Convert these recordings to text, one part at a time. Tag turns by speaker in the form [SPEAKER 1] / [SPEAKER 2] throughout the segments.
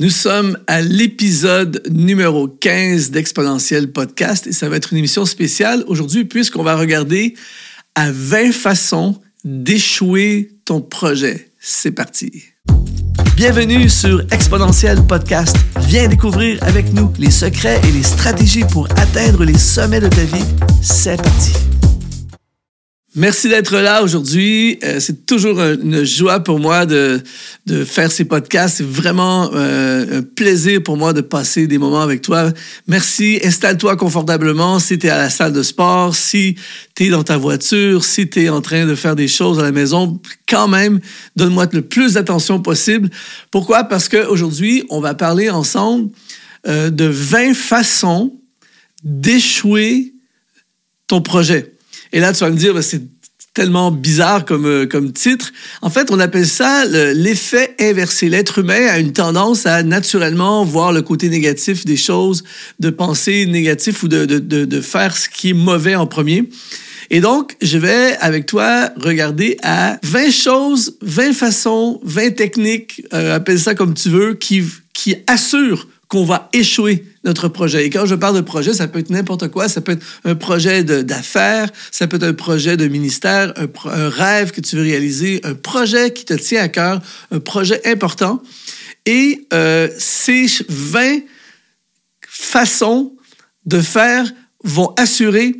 [SPEAKER 1] Nous sommes à l'épisode numéro 15 d'Exponentiel Podcast et ça va être une émission spéciale aujourd'hui puisqu'on va regarder à 20 façons d'échouer ton projet. C'est parti. Bienvenue sur Exponentiel Podcast. Viens découvrir avec nous les secrets et les stratégies pour atteindre les sommets de ta vie. C'est parti. Merci d'être là aujourd'hui. Euh, c'est toujours une joie pour moi de, de faire ces podcasts. C'est vraiment euh, un plaisir pour moi de passer des moments avec toi. Merci. Installe-toi confortablement si tu es à la salle de sport, si tu es dans ta voiture, si tu es en train de faire des choses à la maison. Quand même, donne-moi le plus d'attention possible. Pourquoi? Parce qu'aujourd'hui, on va parler ensemble euh, de 20 façons d'échouer ton projet. Et là, tu vas me dire, ben, c'est tellement bizarre comme, euh, comme titre. En fait, on appelle ça l'effet inversé. L'être humain a une tendance à naturellement voir le côté négatif des choses, de penser négatif ou de, de, de, faire ce qui est mauvais en premier. Et donc, je vais avec toi regarder à 20 choses, 20 façons, 20 techniques, euh, appelle ça comme tu veux, qui, qui assurent qu'on va échouer notre projet. Et quand je parle de projet, ça peut être n'importe quoi. Ça peut être un projet d'affaires, ça peut être un projet de ministère, un, rêve que tu veux réaliser, un projet qui te tient à cœur, un projet important. Et euh, ces 20 façons de faire vont assurer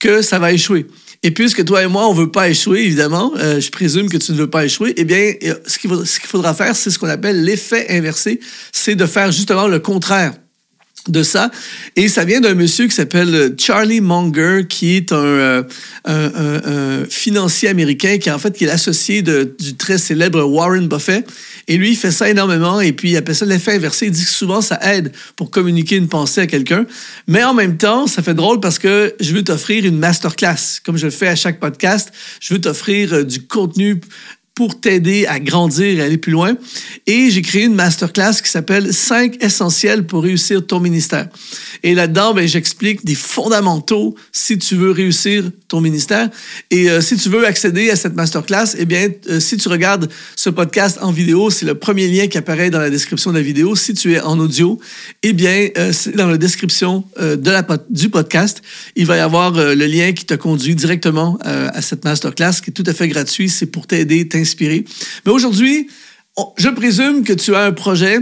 [SPEAKER 1] que ça va échouer. Et puisque toi et moi, on veut pas échouer, évidemment, euh, je présume que tu ne veux pas échouer, eh bien, euh, ce qu'il faudra, faire, c'est ce qu'on appelle l'effet inversé, c'est de faire justement le contraire de ça. Et ça vient d'un monsieur qui s'appelle euh, Charlie Munger, qui est un, un, financier américain, qui en fait qui est l'associé du très célèbre Warren Buffett. Et lui, il fait ça énormément et puis il appelle ça l'effet inversé. Il dit que souvent, ça aide pour communiquer une pensée à quelqu'un. Mais en même temps, ça fait drôle parce que je veux t'offrir une masterclass. Comme je le fais à chaque podcast, je veux t'offrir euh, du contenu pour t'aider à grandir et aller plus loin. Et j'ai créé une masterclass qui s'appelle 5 essentiels pour réussir ton ministère. Et là-dedans, ben, j'explique des fondamentaux si tu veux réussir ton ministère. Et euh, si tu veux accéder à cette masterclass, eh bien, euh, si tu regardes ce podcast en vidéo, c'est le premier lien qui apparaît dans la description de la vidéo. Si tu es en audio, eh bien, euh, c'est dans la description de la, du podcast. Il va y avoir le lien qui te conduit directement à cette masterclass qui est tout à fait gratuit. C'est pour t'aider. Mais aujourd'hui, je présume que tu as un projet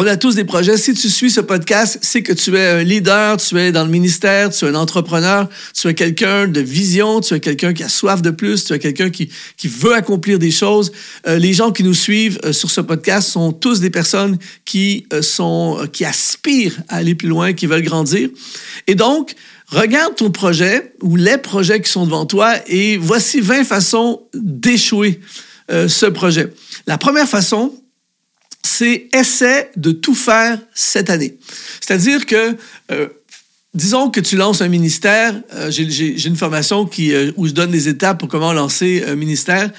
[SPEAKER 1] on a tous des projets. Si tu suis ce podcast, c'est que tu es un leader, tu es dans le ministère, tu es un entrepreneur, tu es quelqu'un de vision, tu es quelqu'un qui a soif de plus, tu es quelqu'un qui, qui veut accomplir des choses. Euh, les gens qui nous suivent euh, sur ce podcast sont tous des personnes qui euh, sont, qui aspirent à aller plus loin, qui veulent grandir. Et donc, regarde ton projet ou les projets qui sont devant toi et voici 20 façons d'échouer ce projet. La première façon, c'est essaie de tout faire cette année. C'est-à-dire que, euh, disons que tu lances un ministère, euh, j'ai une formation qui, euh, où je donne des étapes pour comment lancer un ministère.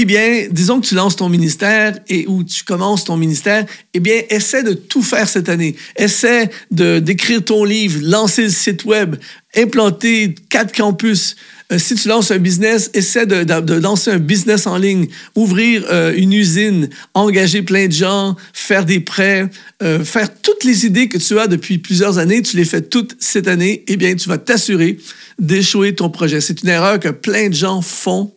[SPEAKER 1] Eh bien, disons que tu lances ton ministère et où tu commences ton ministère, eh bien, essaie de tout faire cette année. Essaie de d'écrire ton livre, lancer le site web, implanter quatre campus, euh, si tu lances un business, essaie de, de, lancer un business en ligne, ouvrir euh, une usine, engager plein de gens, faire des prêts, euh, faire toutes les idées que tu as depuis plusieurs années, tu les fais toutes cette année, eh bien, tu vas t'assurer d'échouer ton projet. C'est une erreur que plein de gens font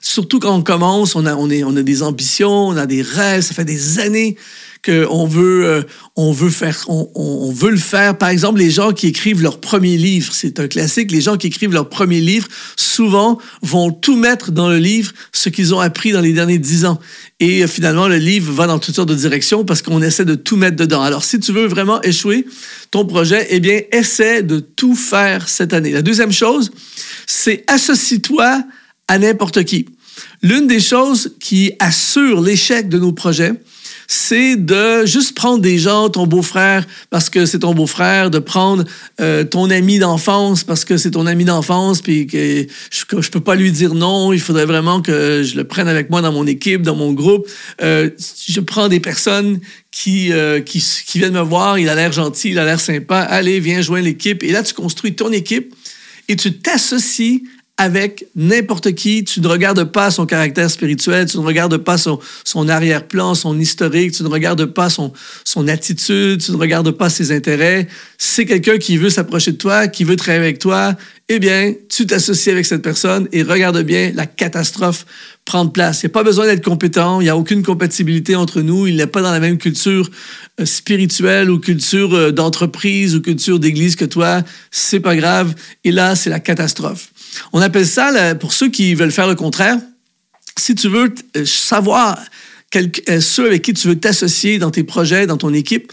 [SPEAKER 1] Surtout quand on commence, on a, on, est, on a des ambitions, on a des rêves, ça fait des années qu'on veut, euh, on veut faire, on, veut le faire. Par exemple, les gens qui écrivent leur premier livre, c'est un classique. Les gens qui écrivent leur premier livre, souvent, vont tout mettre dans le livre ce qu'ils ont appris dans les derniers dix ans. Et euh, finalement, le livre va dans toutes sortes de directions parce qu'on essaie de tout mettre dedans. Alors, si tu veux vraiment échouer ton projet, eh bien, essaie de tout faire cette année. La deuxième chose, c'est associe-toi à n'importe qui. L'une des choses qui assure l'échec de nos projets, c'est de juste prendre des gens, ton beau-frère parce que c'est ton beau-frère, de prendre euh, ton ami d'enfance parce que c'est ton ami d'enfance, puis que je, peux pas lui dire non, il faudrait vraiment que je le prenne avec moi dans mon équipe, dans mon groupe. Euh, je prends des personnes qui, euh, qui, qui viennent me voir, il a l'air gentil, il a l'air sympa, allez, viens joindre l'équipe. Et là, tu construis ton équipe et tu t'associes avec n'importe qui. Tu ne regardes pas son caractère spirituel, tu ne regardes pas son, son arrière-plan, son historique, tu ne regardes pas son, son attitude, tu ne regardes pas ses intérêts. C'est quelqu'un qui veut s'approcher de toi, qui veut travailler avec toi. Eh bien, tu t'associes avec cette personne et regarde bien la catastrophe prendre place. Il n'y a pas besoin d'être compétent, il n'y a aucune compatibilité entre nous, il n'est pas dans la même culture euh, spirituelle ou culture euh, d'entreprise ou culture d'église que toi, c'est pas grave. Et là, c'est la catastrophe. On appelle ça, pour ceux qui veulent faire le contraire, si tu veux euh, savoir ceux avec qui tu veux t'associer dans tes projets, dans ton équipe,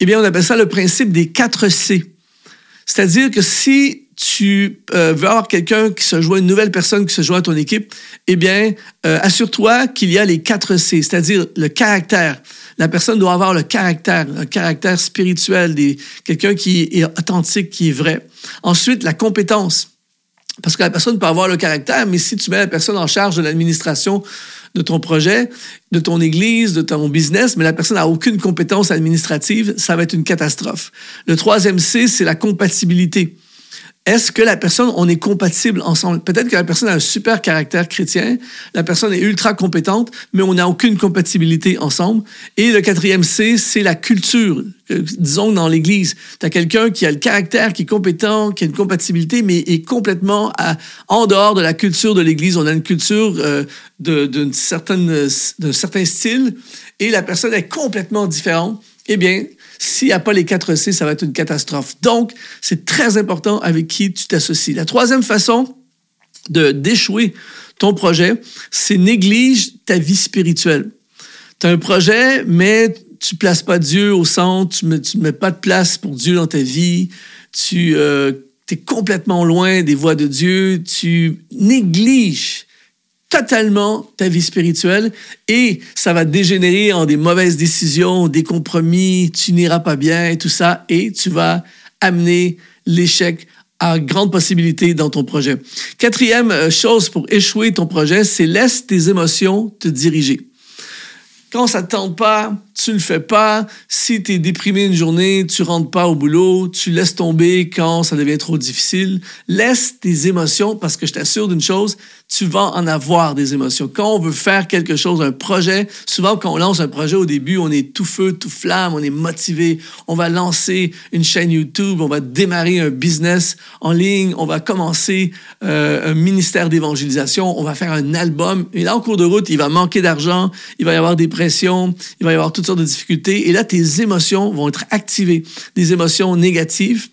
[SPEAKER 1] eh bien, on appelle ça le principe des 4 C. C'est-à-dire que si tu euh, veux avoir quelqu'un qui se joint, une nouvelle personne qui se joint à ton équipe, eh bien, euh, assure-toi qu'il y a les quatre C, c'est-à-dire le caractère. La personne doit avoir le caractère, un caractère spirituel, quelqu'un qui est authentique, qui est vrai. Ensuite, la compétence. Parce que la personne peut avoir le caractère, mais si tu mets la personne en charge de l'administration de ton projet, de ton église, de ton business, mais la personne n'a aucune compétence administrative, ça va être une catastrophe. Le troisième C, c'est la compatibilité. Est-ce que la personne, on est compatible ensemble? Peut-être que la personne a un super caractère chrétien, la personne est ultra compétente, mais on n'a aucune compatibilité ensemble. Et le quatrième C, c'est la culture. Euh, disons dans l'Église, tu as quelqu'un qui a le caractère, qui est compétent, qui a une compatibilité, mais est complètement en dehors de la culture de l'Église. On a une culture euh, d'un certain style et la personne est complètement différente. Eh bien, s'il n'y a pas les 4 C, ça va être une catastrophe. Donc, c'est très important avec qui tu t'associes. La troisième façon de d'échouer ton projet, c'est néglige ta vie spirituelle. Tu as un projet, mais tu places pas Dieu au centre, tu ne mets, pas de place pour Dieu dans ta vie, tu euh, es complètement loin des voies de Dieu, tu négliges totalement ta vie spirituelle et ça va dégénérer en des mauvaises décisions, des compromis, tu n'iras pas bien tout ça et tu vas amener l'échec à grande possibilité dans ton projet. Quatrième euh, chose pour échouer ton projet, c'est laisse tes émotions te diriger. Quand ça ne te tente pas, tu le fais pas. Si tu es déprimé une journée, tu rentres pas au boulot, tu laisses tomber quand ça devient trop difficile. Laisse tes émotions parce que je t'assure d'une chose, tu vas en avoir des émotions. Quand on veut faire quelque chose, un projet, souvent quand on lance un projet au début, on est tout feu, tout flamme, on est motivé. On va lancer une chaîne YouTube, on va démarrer un business en ligne, on va commencer euh, un ministère d'évangélisation, on va faire un album. Et là, en cours de route, il va manquer d'argent, il va y avoir des il va y avoir tout sortes de difficultés. Et là, tes émotions vont être activées. Des émotions négatives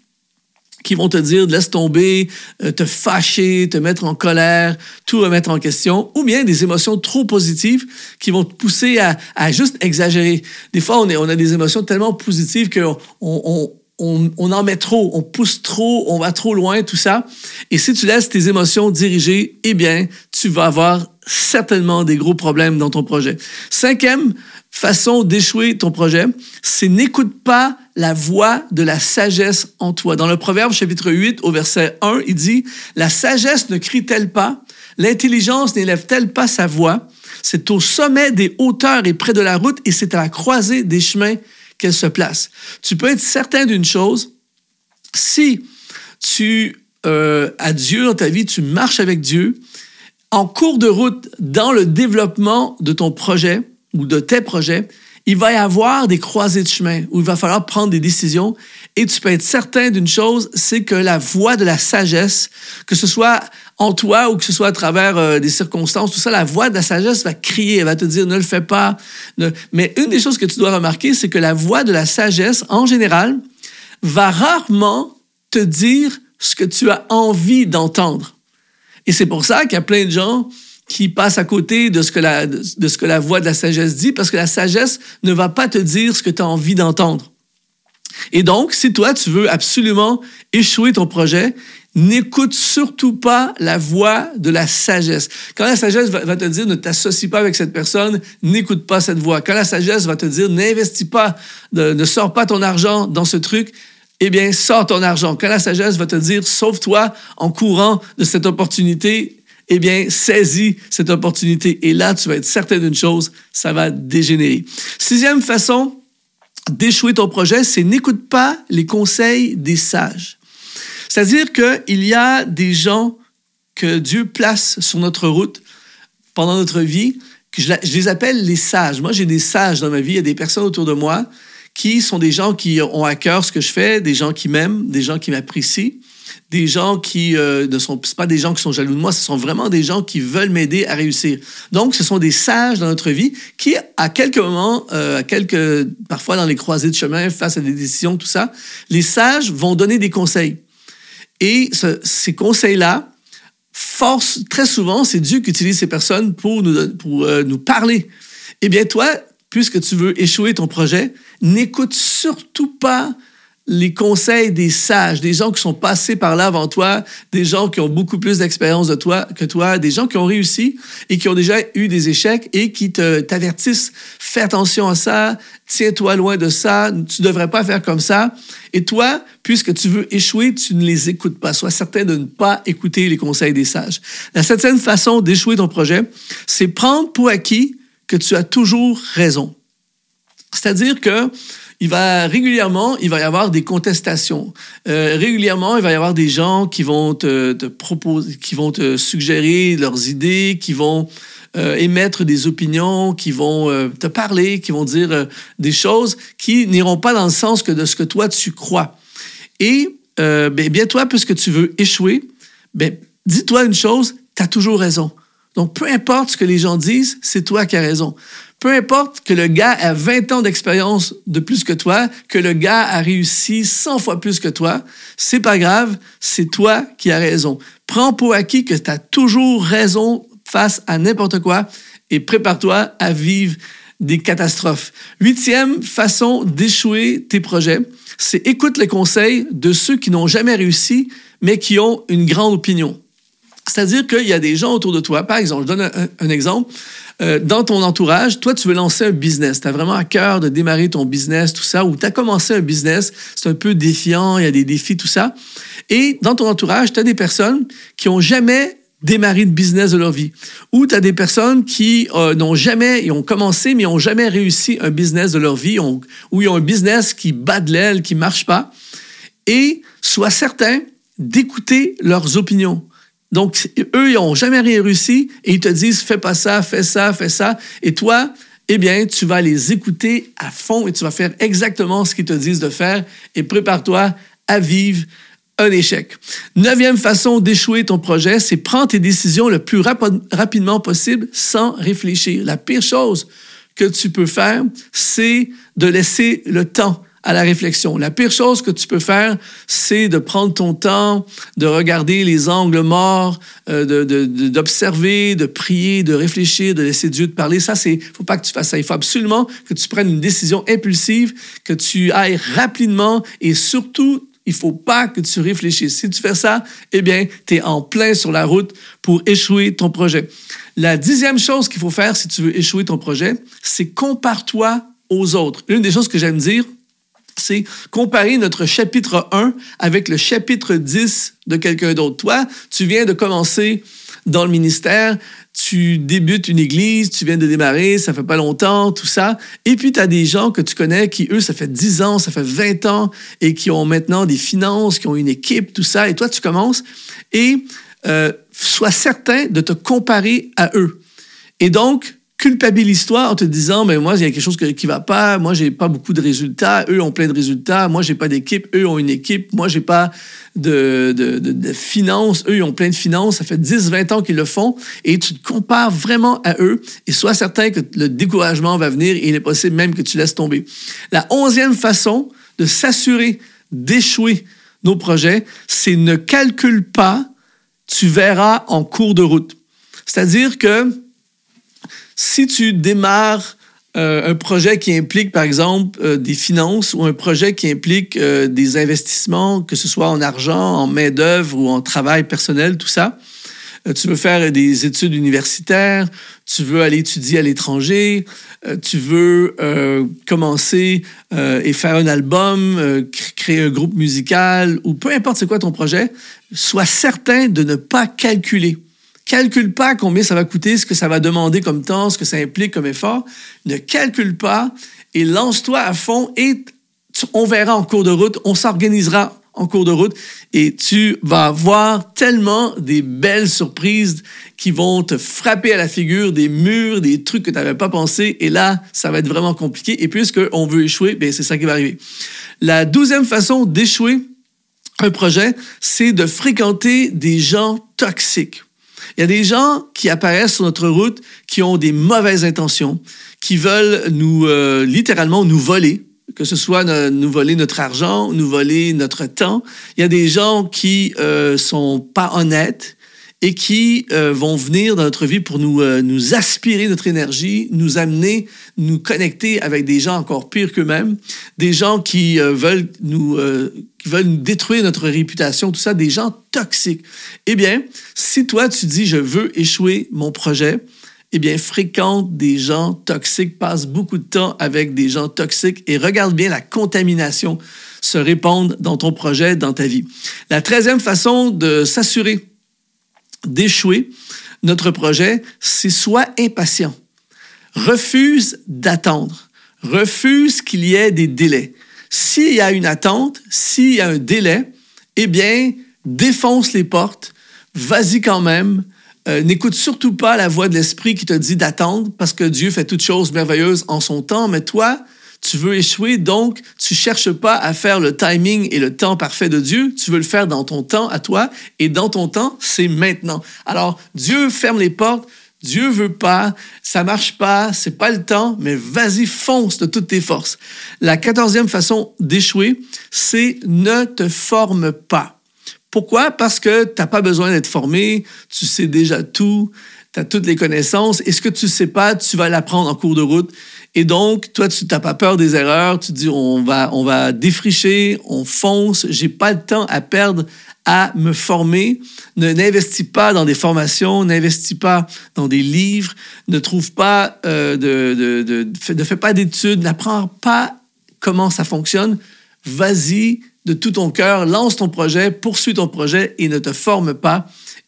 [SPEAKER 1] qui vont te dire de laisse tomber, euh, te fâcher, te mettre en colère, tout remettre en question, ou bien des émotions trop positives qui vont te pousser à, juste exagérer. Des fois, on, est, on a des émotions tellement positives qu'on on, on, on, en met trop, on pousse trop, on va trop loin, tout ça. Et si tu laisses tes émotions diriger, eh bien, tu vas avoir certainement des gros problèmes dans ton projet. Cinquième façon d'échouer ton projet, c'est n'écoute pas la voix de la sagesse en toi. Dans le Proverbe chapitre 8 au verset 1, il dit, La sagesse ne crie-t-elle pas, l'intelligence n'élève-t-elle pas sa voix, c'est au sommet des hauteurs et près de la route et c'est à la croisée des chemins qu'elle se place. Tu peux être certain d'une chose, si tu euh, as Dieu dans ta vie, tu marches avec Dieu, en cours de route dans le développement de ton projet, ou de tes projets, il va y avoir des croisées de chemin où il va falloir prendre des décisions et tu peux être certain d'une chose, c'est que la voix de la sagesse, que ce soit en toi ou que ce soit à travers euh, des circonstances, tout ça, la voix de la sagesse va crier, elle va te dire ne le fais pas. Mais une des choses que tu dois remarquer, c'est que la voix de la sagesse, en général, va rarement te dire ce que tu as envie d'entendre. Et c'est pour ça qu'il y a plein de gens qui passe à côté de ce, que la, de ce que la voix de la sagesse dit, parce que la sagesse ne va pas te dire ce que tu as envie d'entendre. Et donc, si toi, tu veux absolument échouer ton projet, n'écoute surtout pas la voix de la sagesse. Quand la sagesse va, te dire ne t'associe pas avec cette personne, n'écoute pas cette voix. Quand la sagesse va te dire n'investis pas, ne sors pas ton argent dans ce truc, eh bien, sors ton argent. Quand la sagesse va te dire sauve-toi en courant de cette opportunité, eh bien, saisis cette opportunité. Et là, tu vas être certain d'une chose, ça va dégénérer. Sixième façon d'échouer ton projet, c'est n'écoute pas les conseils des sages. C'est-à-dire qu'il y a des gens que Dieu place sur notre route pendant notre vie, que je, les appelle les sages. Moi, j'ai des sages dans ma vie. Il y a des personnes autour de moi qui sont des gens qui ont à cœur ce que je fais, des gens qui m'aiment, des gens qui m'apprécient, des gens qui euh, ne sont pas des gens qui sont jaloux de moi, ce sont vraiment des gens qui veulent m'aider à réussir. Donc, ce sont des sages dans notre vie qui, à quelques moments, euh, à quelques, parfois dans les croisées de chemin, face à des décisions, tout ça, les sages vont donner des conseils. Et ces conseils-là, force, très souvent, c'est Dieu qui utilise ces personnes pour nous, pour, euh, nous parler. Eh bien, toi, puisque tu veux échouer ton projet, n'écoute surtout pas les conseils des sages, des gens qui sont passés par là avant toi, des gens qui ont beaucoup plus d'expérience de toi que toi, des gens qui ont réussi et qui ont déjà eu des échecs et qui t'avertissent, fais attention à ça, tiens-toi loin de ça, tu devrais pas faire comme ça. Et toi, puisque tu veux échouer, tu ne les écoutes pas. Sois certain de ne pas écouter les conseils des sages. La septième façon d'échouer ton projet, c'est prendre pour acquis que tu as toujours raison. C'est-à-dire que il va régulièrement, il va y avoir des contestations. Euh, régulièrement, il va y avoir des gens qui vont te, proposer, qui vont te suggérer leurs idées, qui vont euh, émettre des opinions, qui vont euh, te parler, qui vont dire des choses qui n'iront pas dans le sens que de ce que toi tu crois. Et ben, bien toi, puisque tu veux échouer, ben, dis-toi une chose, tu as toujours raison. Donc, peu importe ce que les gens disent, c'est toi qui as raison. Peu importe que le gars a 20 ans d'expérience de plus que toi, que le gars a réussi 100 fois plus que toi, c'est pas grave, c'est toi qui as raison. Prends pour acquis que tu as toujours raison face à n'importe quoi et prépare-toi à vivre des catastrophes. Huitième façon d'échouer tes projets, c'est écoute les conseils de ceux qui n'ont jamais réussi, mais qui ont une grande opinion. C'est-à-dire qu'il y a des gens autour de toi, par exemple, je donne un exemple, euh, dans ton entourage, toi, tu veux lancer un business. Tu as vraiment à cœur de démarrer ton business, tout ça, ou tu as commencé un business, c'est un peu défiant, il y a des défis, tout ça. Et dans ton entourage, tu as des personnes qui ont jamais démarré de business de leur vie. Ou tu as des personnes qui euh, n'ont jamais, ils ont commencé, mais n'ont jamais réussi un business de leur vie, ou ils ont un business qui bat de l'aile, qui marche pas. Et sois certain d'écouter leurs opinions. Donc, eux, ils n'ont jamais rien réussi et ils te disent fais pas ça, fais ça, fais ça. Et toi, eh bien, tu vas les écouter à fond et tu vas faire exactement ce qu'ils te disent de faire et prépare-toi à vivre un échec. Neuvième façon d'échouer ton projet, c'est prendre tes décisions le plus rapidement possible sans réfléchir. La pire chose que tu peux faire, c'est de laisser le temps à la réflexion. La pire chose que tu peux faire, c'est de prendre ton temps, de regarder les angles morts, euh, d'observer, de, prier, de réfléchir, de laisser Dieu te parler. Ça, c'est, faut pas que tu fasses ça. Il faut absolument que tu prennes une décision impulsive, que tu ailles rapidement et surtout, il faut pas que tu réfléchisses. Si tu fais ça, eh bien, tu es en plein sur la route pour échouer ton projet. La dixième chose qu'il faut faire si tu veux échouer ton projet, c'est compare-toi aux autres. Une des choses que j'aime dire, c'est comparer notre chapitre 1 avec le chapitre 10 de quelqu'un d'autre. Toi, tu viens de commencer dans le ministère, tu débutes une église, tu viens de démarrer, ça fait pas longtemps, tout ça. Et puis, tu as des gens que tu connais qui, eux, ça fait 10 ans, ça fait 20 ans et qui ont maintenant des finances, qui ont une équipe, tout ça. Et toi, tu commences et euh, sois certain de te comparer à eux. Et donc, culpabilise-toi en te disant, mais moi, il y a quelque chose qui va pas, moi, j'ai pas beaucoup de résultats, eux ont plein de résultats, moi, j'ai pas d'équipe, eux ont une équipe, moi, j'ai pas de, de, de, finances, eux, ils ont plein de finances, ça fait 10, 20 ans qu'ils le font, et tu te compares vraiment à eux, et sois certain que le découragement va venir, et il est possible même que tu laisses tomber. La onzième façon de s'assurer d'échouer nos projets, c'est ne calcule pas, tu verras en cours de route. C'est-à-dire que si tu démarres euh, un projet qui implique, par exemple, euh, des finances ou un projet qui implique euh, des investissements, que ce soit en argent, en main-d'œuvre ou en travail personnel, tout ça, tu veux faire des études universitaires, tu veux aller étudier à l'étranger, tu veux commencer et faire un album, créer un groupe musical ou peu importe c'est quoi ton projet, sois certain de ne pas calculer Calcule pas combien ça va coûter, ce que ça va demander comme temps, ce que ça implique comme effort. Ne calcule pas et lance-toi à fond et on verra en cours de route, on s'organisera en cours de route et tu vas voir tellement des belles surprises qui vont te frapper à la figure, des murs, des trucs que tu n'avais pas pensé. Et là, ça va être vraiment compliqué. Et puisqu'on veut échouer, ben c'est ça qui va arriver. La douzième façon d'échouer un projet, c'est de fréquenter des gens toxiques. Il y a des gens qui apparaissent sur notre route qui ont des mauvaises intentions, qui veulent nous euh, littéralement nous voler, que ce soit nous voler notre argent, nous voler notre temps. Il y a des gens qui euh, sont pas honnêtes et qui euh, vont venir dans notre vie pour nous, euh, nous aspirer notre énergie, nous amener, nous connecter avec des gens encore pires qu'eux-mêmes, des gens qui veulent nous qui veulent nous détruire notre réputation, tout ça, des gens toxiques. Eh bien, si toi tu dis je veux échouer mon projet, eh bien, fréquente des gens toxiques, passe beaucoup de temps avec des gens toxiques et regarde bien la contamination se répandre dans ton projet, dans ta vie. La treizième façon de s'assurer d'échouer notre projet, c'est soit impatient. Refuse d'attendre. Refuse qu'il y ait des délais. S'il y a une attente, s'il y a un délai, eh bien, défonce les portes, vas-y quand même, euh, n'écoute surtout pas la voix de l'Esprit qui te dit d'attendre parce que Dieu fait toutes choses merveilleuses en son temps, mais toi, tu veux échouer, donc tu cherches pas à faire le timing et le temps parfait de Dieu, tu veux le faire dans ton temps à toi, et dans ton temps, c'est maintenant. Alors, Dieu ferme les portes, Dieu veut pas, ça marche pas, c'est pas le temps, mais vas-y, fonce de toutes tes forces. La quatorzième façon d'échouer, c'est ne te forme pas. Pourquoi? Parce que tu n'as pas besoin d'être formé, tu sais déjà tout, tu as toutes les connaissances, et ce que tu sais pas, tu vas l'apprendre en cours de route. Et donc, toi, tu n'as pas peur des erreurs, tu dis, on va, défricher, on fonce, j'ai pas le temps à perdre à me former. Ne n'investis pas dans des formations, n'investis pas dans des livres, ne trouve pas euh, de, de, de, ne fais pas d'études, n'apprends pas comment ça fonctionne. Vas-y, de tout ton cœur, lance ton projet, poursuis ton projet et ne te forme pas.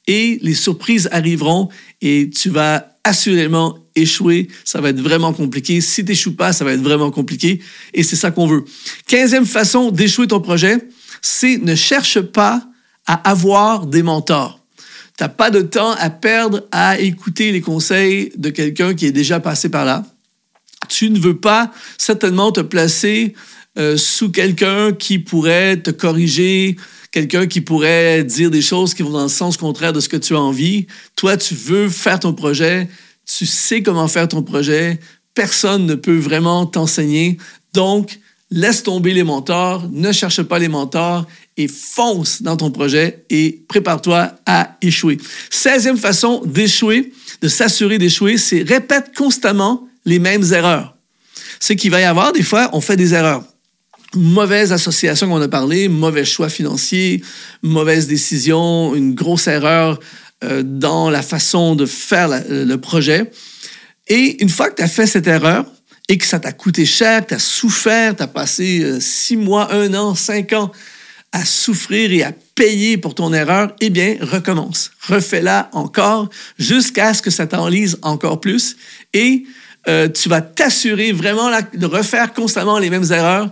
[SPEAKER 1] Et les surprises arriveront et tu vas assurément échouer. Ça va être vraiment compliqué. Si tu pas, ça va être vraiment compliqué. Et c'est ça qu'on veut. Quinzième façon d'échouer ton projet, c'est ne cherche pas à avoir des mentors. Tu n'as pas de temps à perdre à écouter les conseils de quelqu'un qui est déjà passé par là. Tu ne veux pas certainement te placer euh, sous quelqu'un qui pourrait te corriger, quelqu'un qui pourrait dire des choses qui vont dans le sens contraire de ce que tu as envie. Toi, tu veux faire ton projet, tu sais comment faire ton projet, personne ne peut vraiment t'enseigner. Donc, laisse tomber les mentors, ne cherche pas les mentors et fonce dans ton projet et prépare-toi à échouer. 16e façon d'échouer, de s'assurer d'échouer, c'est répète constamment les mêmes erreurs. C'est qu'il va y avoir des fois, on fait des erreurs mauvaise association qu'on a parlé, mauvais choix financier, mauvaise décision, une grosse erreur dans la façon de faire le projet. Et une fois que tu as fait cette erreur et que ça t'a coûté cher, tu as souffert, tu as passé euh, six mois, un an, cinq ans à souffrir et à payer pour ton erreur, eh bien, recommence. Refais-la encore jusqu'à ce que ça t'enlise encore plus et euh, tu vas t'assurer vraiment de refaire constamment les mêmes erreurs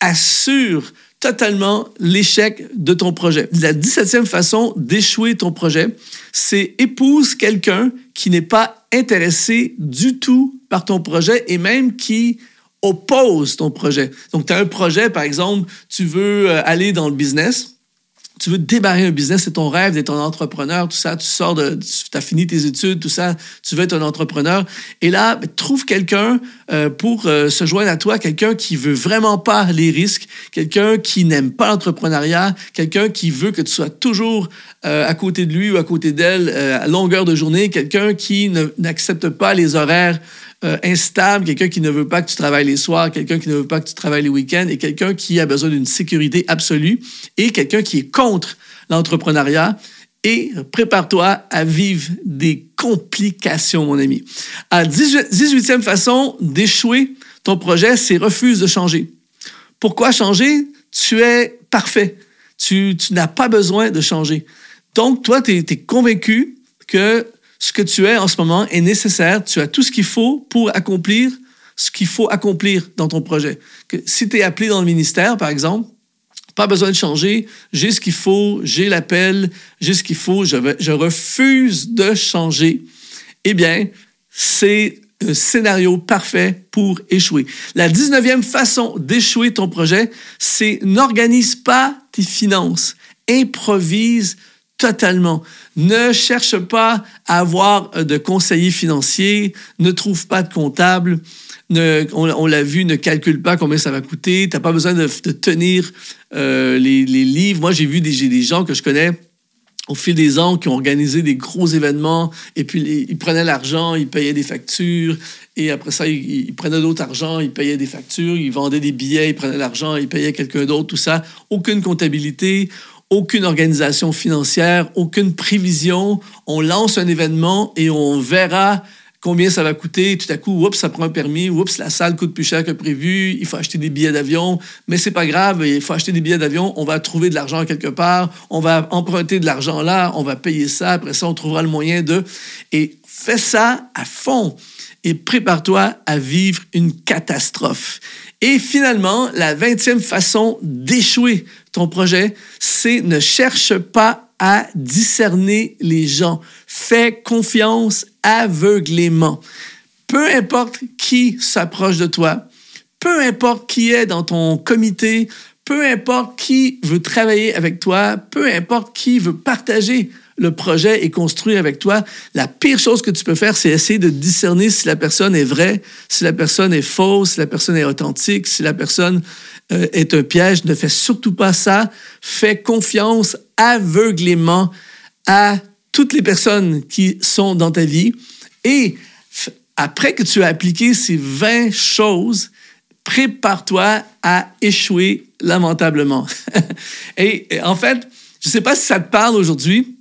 [SPEAKER 1] assure totalement l'échec de ton projet. La 17e façon d'échouer ton projet, c'est épouse quelqu'un qui n'est pas intéressé du tout par ton projet et même qui oppose ton projet. Donc, tu as un projet, par exemple, tu veux euh, aller dans le business, tu veux démarrer un business, c'est ton rêve d'être un entrepreneur, tout ça, tu sors de, tu as fini tes études, tout ça, tu veux être un entrepreneur. Et là, ben, trouve quelqu'un euh, pour euh, se joindre à toi, quelqu'un qui veut vraiment pas les risques, quelqu'un qui n'aime pas l'entrepreneuriat, quelqu'un qui veut que tu sois toujours euh, à côté de lui ou à côté d'elle à longueur de journée, quelqu'un qui n'accepte pas les horaires euh, instable, quelqu'un qui ne veut pas que tu travailles les soirs, quelqu'un qui ne veut pas que tu travailles les week-ends et quelqu'un qui a besoin d'une sécurité absolue et quelqu'un qui est contre l'entrepreneuriat. Et prépare-toi à vivre des complications, mon ami. À 18e façon d'échouer ton projet, c'est refuse de changer. Pourquoi changer? Tu es parfait. Tu, tu n'as pas besoin de changer. Donc, toi, tu es, es convaincu que ce que tu es en ce moment est nécessaire. Tu as tout ce qu'il faut pour accomplir ce qu'il faut accomplir dans ton projet. Que si tu es appelé dans le ministère, par exemple, Pas besoin de changer. J'ai ce qu'il faut, j'ai l'appel, j'ai ce qu'il faut, je, je refuse de changer. Eh bien, c'est un scénario parfait pour échouer. La 19e façon d'échouer ton projet, c'est n'organise pas tes finances. Improvise totalement. Ne cherche pas à avoir de conseiller financier, ne trouve pas de comptable. on, l'a vu, ne calcule pas combien ça va coûter. Tu n'as pas besoin de, tenir euh, les, livres. Moi, j'ai vu des gens que je connais au fil des ans qui ont organisé des gros événements et puis ils prenaient l'argent, ils payaient des factures et après ça, ils, prenaient d'autres argent, ils payaient des factures, ils vendaient des billets, ils prenaient l'argent, ils payaient quelqu'un d'autre, tout ça. Aucune comptabilité, aucune organisation financière, aucune prévision. On lance un événement et on verra combien ça va coûter. Tout à coup, oups, ça prend un permis. Oups, la salle coûte plus cher que prévu. Il faut acheter des billets d'avion. Mais c'est pas grave, il faut acheter des billets d'avion. On va trouver de l'argent quelque part. On va emprunter de l'argent là. On va payer ça. Après ça, on trouvera le moyen de. Et fais ça à fond. Et prépare-toi à vivre une catastrophe. Et finalement, la vingtième façon d'échouer ton projet, c'est ne cherche pas discerner les gens. Fais confiance aveuglément. Peu importe qui s'approche de toi, peu importe qui est dans ton comité, peu importe qui veut travailler avec toi, peu importe qui veut partager le projet et construire avec toi, la pire chose que tu peux faire, c'est essayer de discerner si la personne est vraie, si la personne est fausse, si la personne est authentique, si la personne euh, est un piège. Ne fais surtout pas ça. Fais confiance aveuglément à toutes les personnes qui sont dans ta vie. Et après que tu as appliqué ces 20 choses, prépare-toi à échouer lamentablement. et, en fait, je ne sais pas si ça te parle aujourd'hui.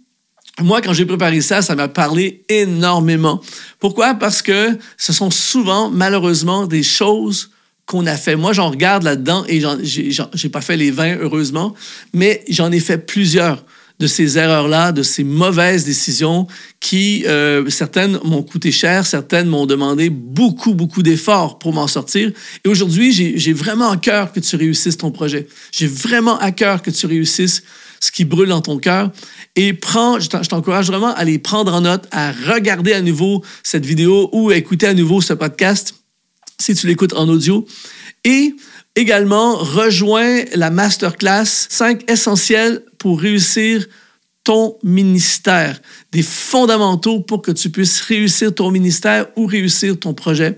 [SPEAKER 1] Moi, quand j'ai préparé ça, ça m'a parlé énormément. Pourquoi? Parce que ce sont souvent, malheureusement, des choses qu'on a fait. Moi, j'en regarde là-dedans et j'ai pas fait les 20, heureusement, mais j'en ai fait plusieurs de ces erreurs-là, de ces mauvaises décisions qui, euh, certaines m'ont coûté cher, certaines m'ont demandé beaucoup, beaucoup d'efforts pour m'en sortir. Et aujourd'hui, j'ai vraiment à cœur que tu réussisses ton projet. J'ai vraiment à cœur que tu réussisses ce qui brûle dans ton cœur. Et prends, je t'encourage vraiment à les prendre en note, à regarder à nouveau cette vidéo ou à écouter à nouveau ce podcast si tu l'écoutes en audio. Et également, rejoins la masterclass 5 essentiels pour réussir ton ministère, des fondamentaux pour que tu puisses réussir ton ministère ou réussir ton projet.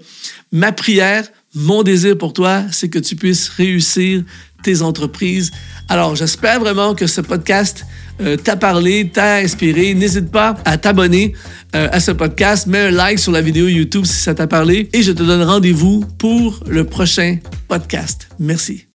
[SPEAKER 1] Ma prière, mon désir pour toi, c'est que tu puisses réussir tes entreprises. Alors, j'espère vraiment que ce podcast euh, t'a parlé, t'a inspiré. N'hésite pas à t'abonner euh, à ce podcast. Mets un like sur la vidéo YouTube si ça t'a parlé. Et je te donne rendez-vous pour le prochain podcast. Merci.